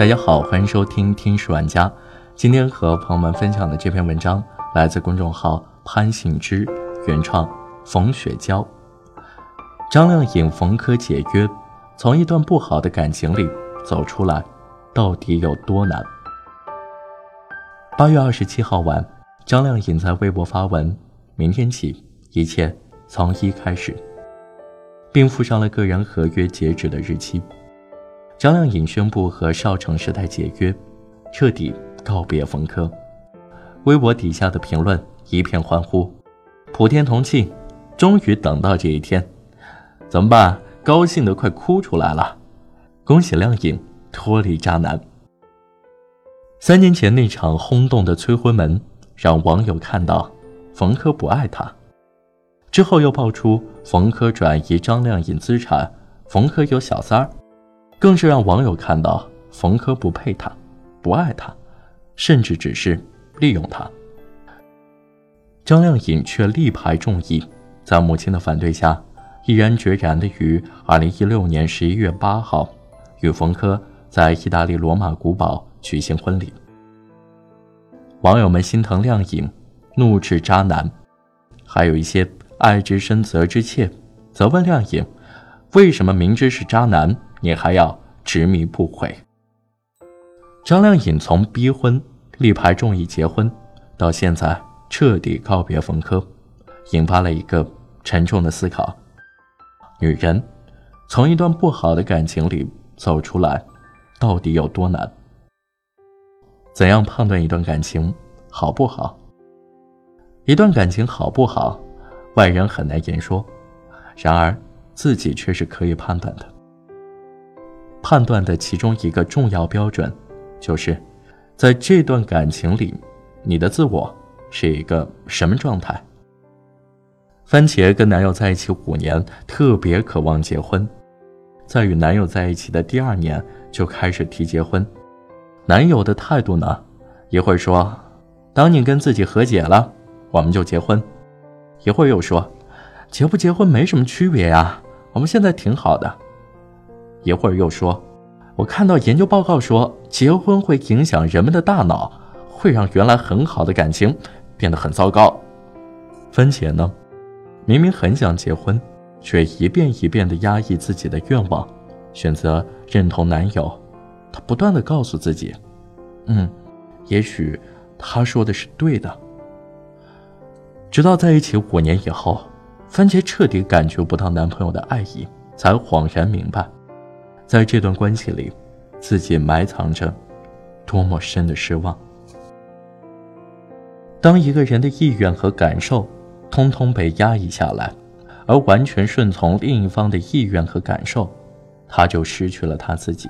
大家好，欢迎收听听史玩家。今天和朋友们分享的这篇文章来自公众号潘幸之，原创冯雪娇。张靓颖、冯轲解约，从一段不好的感情里走出来，到底有多难？八月二十七号晚，张靓颖在微博发文：“明天起，一切从一开始。”并附上了个人合约截止的日期。张靓颖宣布和少城时代解约，彻底告别冯轲。微博底下的评论一片欢呼，普天同庆，终于等到这一天，怎么办？高兴得快哭出来了！恭喜靓颖脱离渣男。三年前那场轰动的催婚门，让网友看到冯轲不爱她。之后又爆出冯轲转移张靓颖资产，冯轲有小三儿。更是让网友看到冯轲不配她，不爱她，甚至只是利用她。张靓颖却力排众议，在母亲的反对下，毅然决然地于二零一六年十一月八号与冯轲在意大利罗马古堡举行婚礼。网友们心疼靓颖，怒斥渣男，还有一些爱之深责之切，责问靓颖，为什么明知是渣男？你还要执迷不悔。张靓颖从逼婚、力排众议结婚，到现在彻底告别冯轲，引发了一个沉重的思考：女人从一段不好的感情里走出来，到底有多难？怎样判断一段感情好不好？一段感情好不好，外人很难言说，然而自己却是可以判断的。判断的其中一个重要标准，就是，在这段感情里，你的自我是一个什么状态？番茄跟男友在一起五年，特别渴望结婚，在与男友在一起的第二年就开始提结婚。男友的态度呢？一会儿说，当你跟自己和解了，我们就结婚；一会儿又说，结不结婚没什么区别呀，我们现在挺好的。一会儿又说：“我看到研究报告说，结婚会影响人们的大脑，会让原来很好的感情变得很糟糕。”番茄呢，明明很想结婚，却一遍一遍地压抑自己的愿望，选择认同男友。他不断地告诉自己：“嗯，也许他说的是对的。”直到在一起五年以后，番茄彻底感觉不到男朋友的爱意，才恍然明白。在这段关系里，自己埋藏着多么深的失望。当一个人的意愿和感受通通被压抑下来，而完全顺从另一方的意愿和感受，他就失去了他自己。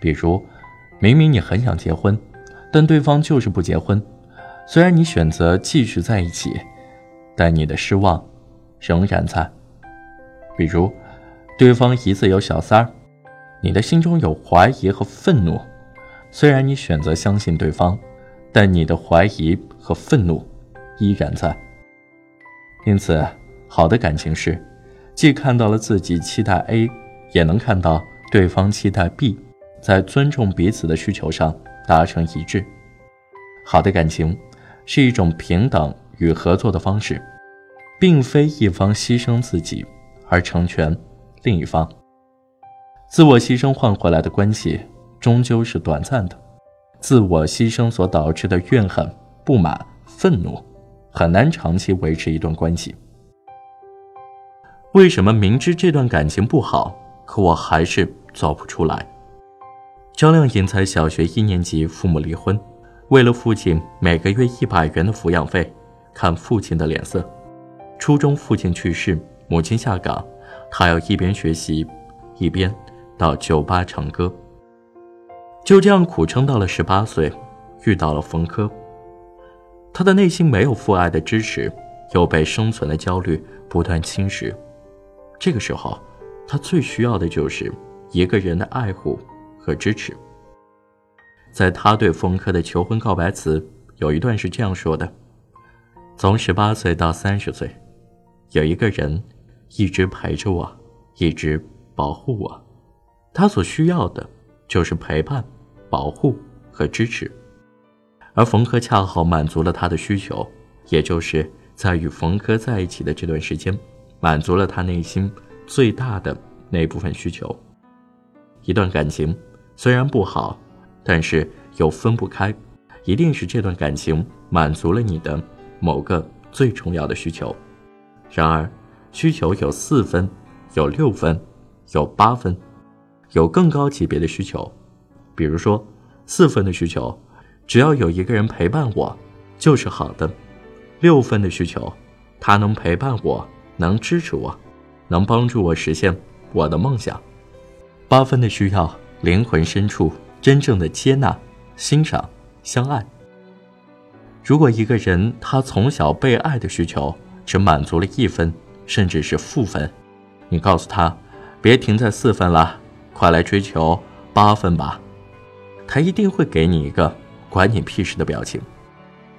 比如，明明你很想结婚，但对方就是不结婚。虽然你选择继续在一起，但你的失望仍然在。比如，对方疑似有小三儿。你的心中有怀疑和愤怒，虽然你选择相信对方，但你的怀疑和愤怒依然在。因此，好的感情是，既看到了自己期待 A，也能看到对方期待 B，在尊重彼此的需求上达成一致。好的感情是一种平等与合作的方式，并非一方牺牲自己而成全另一方。自我牺牲换回来的关系，终究是短暂的；自我牺牲所导致的怨恨、不满、愤怒，很难长期维持一段关系。为什么明知这段感情不好，可我还是走不出来？张靓颖才小学一年级，父母离婚，为了父亲每个月一百元的抚养费，看父亲的脸色。初中父亲去世，母亲下岗，她要一边学习，一边。到酒吧唱歌，就这样苦撑到了十八岁，遇到了冯轲。他的内心没有父爱的支持，又被生存的焦虑不断侵蚀。这个时候，他最需要的就是一个人的爱护和支持。在他对冯轲的求婚告白词有一段是这样说的：“从十八岁到三十岁，有一个人一直陪着我，一直保护我。”他所需要的，就是陪伴保护和支持。而冯轲恰好满足了他的需求，也就是在与冯轲在一起的这段时间，满足了他内心最大的那部分需求。一段感情虽然不好，但是又分不开，一定是这段感情满足了你的某个最重要的需求。然而，需求有四分，有六分，有八分，有更高级别的需求，比如说四分的需求。只要有一个人陪伴我，就是好的。六分的需求，他能陪伴我，能支持我，能帮助我实现我的梦想。八分的需要，灵魂深处真正的接纳、欣赏、相爱。如果一个人他从小被爱的需求只满足了一分，甚至是负分，你告诉他，别停在四分了，快来追求八分吧，他一定会给你一个。管你屁事的表情，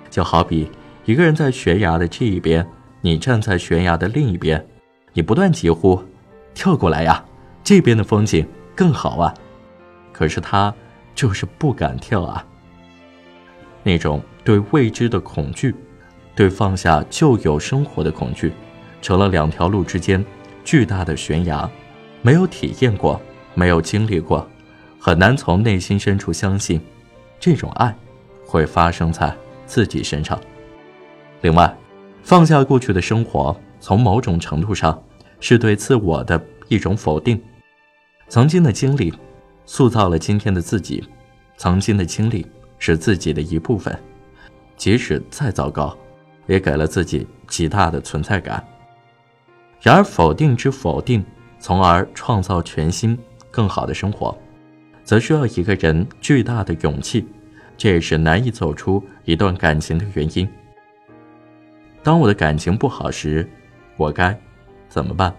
就好比一个人在悬崖的这一边，你站在悬崖的另一边，你不断疾呼：“跳过来呀，这边的风景更好啊！”可是他就是不敢跳啊。那种对未知的恐惧，对放下旧有生活的恐惧，成了两条路之间巨大的悬崖。没有体验过，没有经历过，很难从内心深处相信。这种爱，会发生在自己身上。另外，放下过去的生活，从某种程度上是对自我的一种否定。曾经的经历，塑造了今天的自己；曾经的经历是自己的一部分，即使再糟糕，也给了自己极大的存在感。然而，否定之否定，从而创造全新、更好的生活。则需要一个人巨大的勇气，这也是难以走出一段感情的原因。当我的感情不好时，我该怎么办？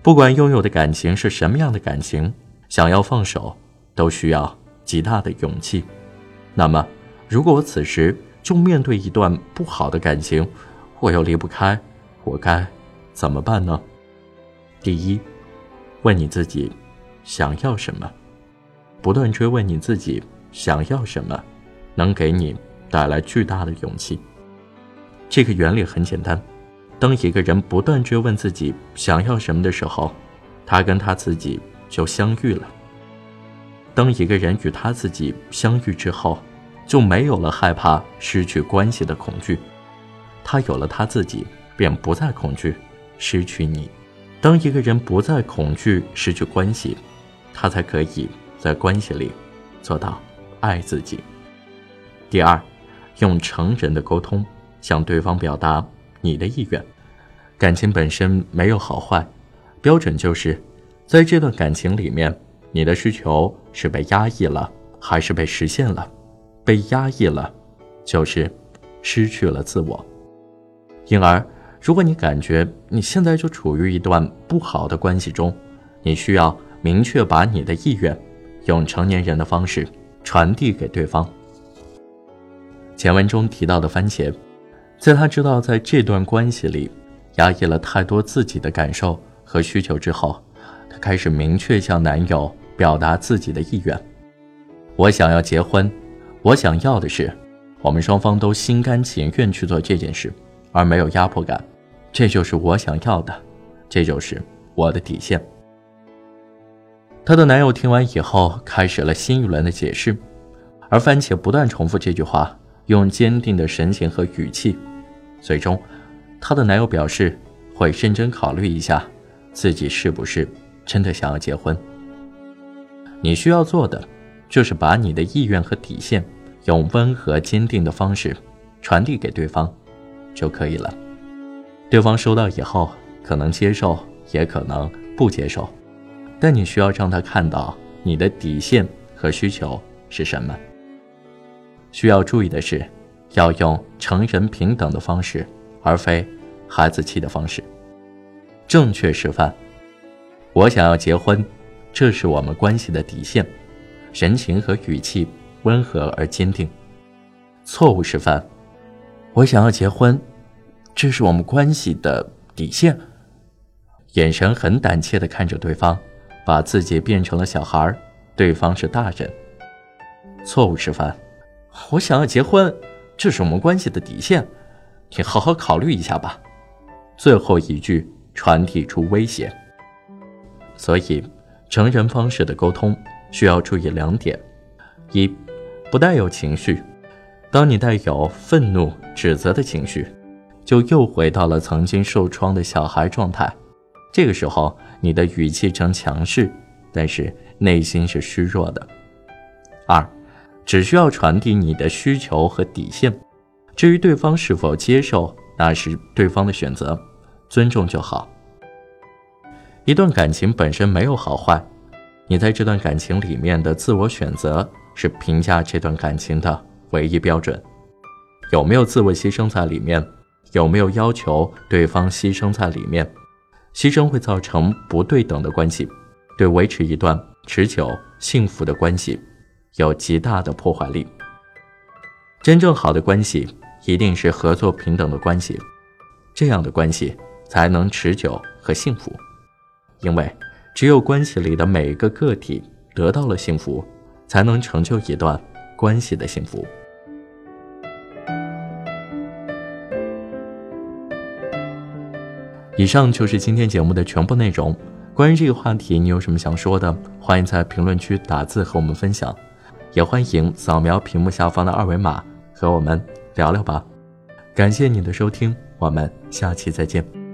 不管拥有的感情是什么样的感情，想要放手都需要极大的勇气。那么，如果我此时就面对一段不好的感情，我又离不开，我该怎么办呢？第一，问你自己想要什么。不断追问你自己想要什么，能给你带来巨大的勇气。这个原理很简单：当一个人不断追问自己想要什么的时候，他跟他自己就相遇了。当一个人与他自己相遇之后，就没有了害怕失去关系的恐惧。他有了他自己，便不再恐惧失去你。当一个人不再恐惧失去关系，他才可以。在关系里，做到爱自己。第二，用成人的沟通向对方表达你的意愿。感情本身没有好坏，标准就是在这段感情里面，你的需求是被压抑了还是被实现了？被压抑了，就是失去了自我。因而，如果你感觉你现在就处于一段不好的关系中，你需要明确把你的意愿。用成年人的方式传递给对方。前文中提到的番茄，在他知道在这段关系里压抑了太多自己的感受和需求之后，他开始明确向男友表达自己的意愿：我想要结婚，我想要的是我们双方都心甘情愿去做这件事，而没有压迫感。这就是我想要的，这就是我的底线。她的男友听完以后，开始了新一轮的解释，而番茄不断重复这句话，用坚定的神情和语气。最终，她的男友表示会认真考虑一下，自己是不是真的想要结婚。你需要做的，就是把你的意愿和底线，用温和坚定的方式传递给对方，就可以了。对方收到以后，可能接受，也可能不接受。但你需要让他看到你的底线和需求是什么。需要注意的是，要用成人平等的方式，而非孩子气的方式。正确示范：我想要结婚，这是我们关系的底线，神情和语气温和而坚定。错误示范：我想要结婚，这是我们关系的底线，眼神很胆怯地看着对方。把自己变成了小孩，对方是大人，错误示范。我想要结婚，这是我们关系的底线，你好好考虑一下吧。最后一句传递出威胁。所以，成人方式的沟通需要注意两点：一，不带有情绪。当你带有愤怒、指责的情绪，就又回到了曾经受创的小孩状态。这个时候，你的语气呈强势，但是内心是虚弱的。二，只需要传递你的需求和底线，至于对方是否接受，那是对方的选择，尊重就好。一段感情本身没有好坏，你在这段感情里面的自我选择是评价这段感情的唯一标准。有没有自我牺牲在里面？有没有要求对方牺牲在里面？牺牲会造成不对等的关系，对维持一段持久幸福的关系有极大的破坏力。真正好的关系一定是合作平等的关系，这样的关系才能持久和幸福。因为只有关系里的每一个个体得到了幸福，才能成就一段关系的幸福。以上就是今天节目的全部内容。关于这个话题，你有什么想说的？欢迎在评论区打字和我们分享，也欢迎扫描屏幕下方的二维码和我们聊聊吧。感谢你的收听，我们下期再见。